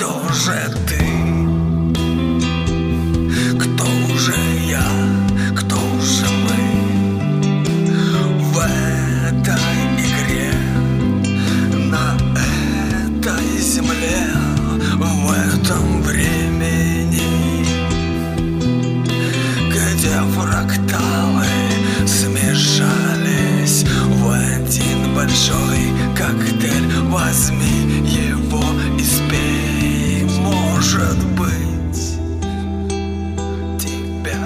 кто же ты? Кто же я? Кто же мы? В этой игре На этой земле В этом времени Где фракталы смешались В один большой коктейль Возьми его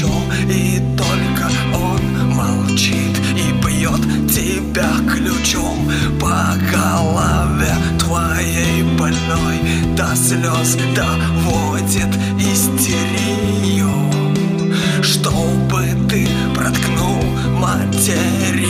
почем И только он молчит и бьет тебя ключом По голове твоей больной. До слез доводит истерию. Чтобы ты проткнул материю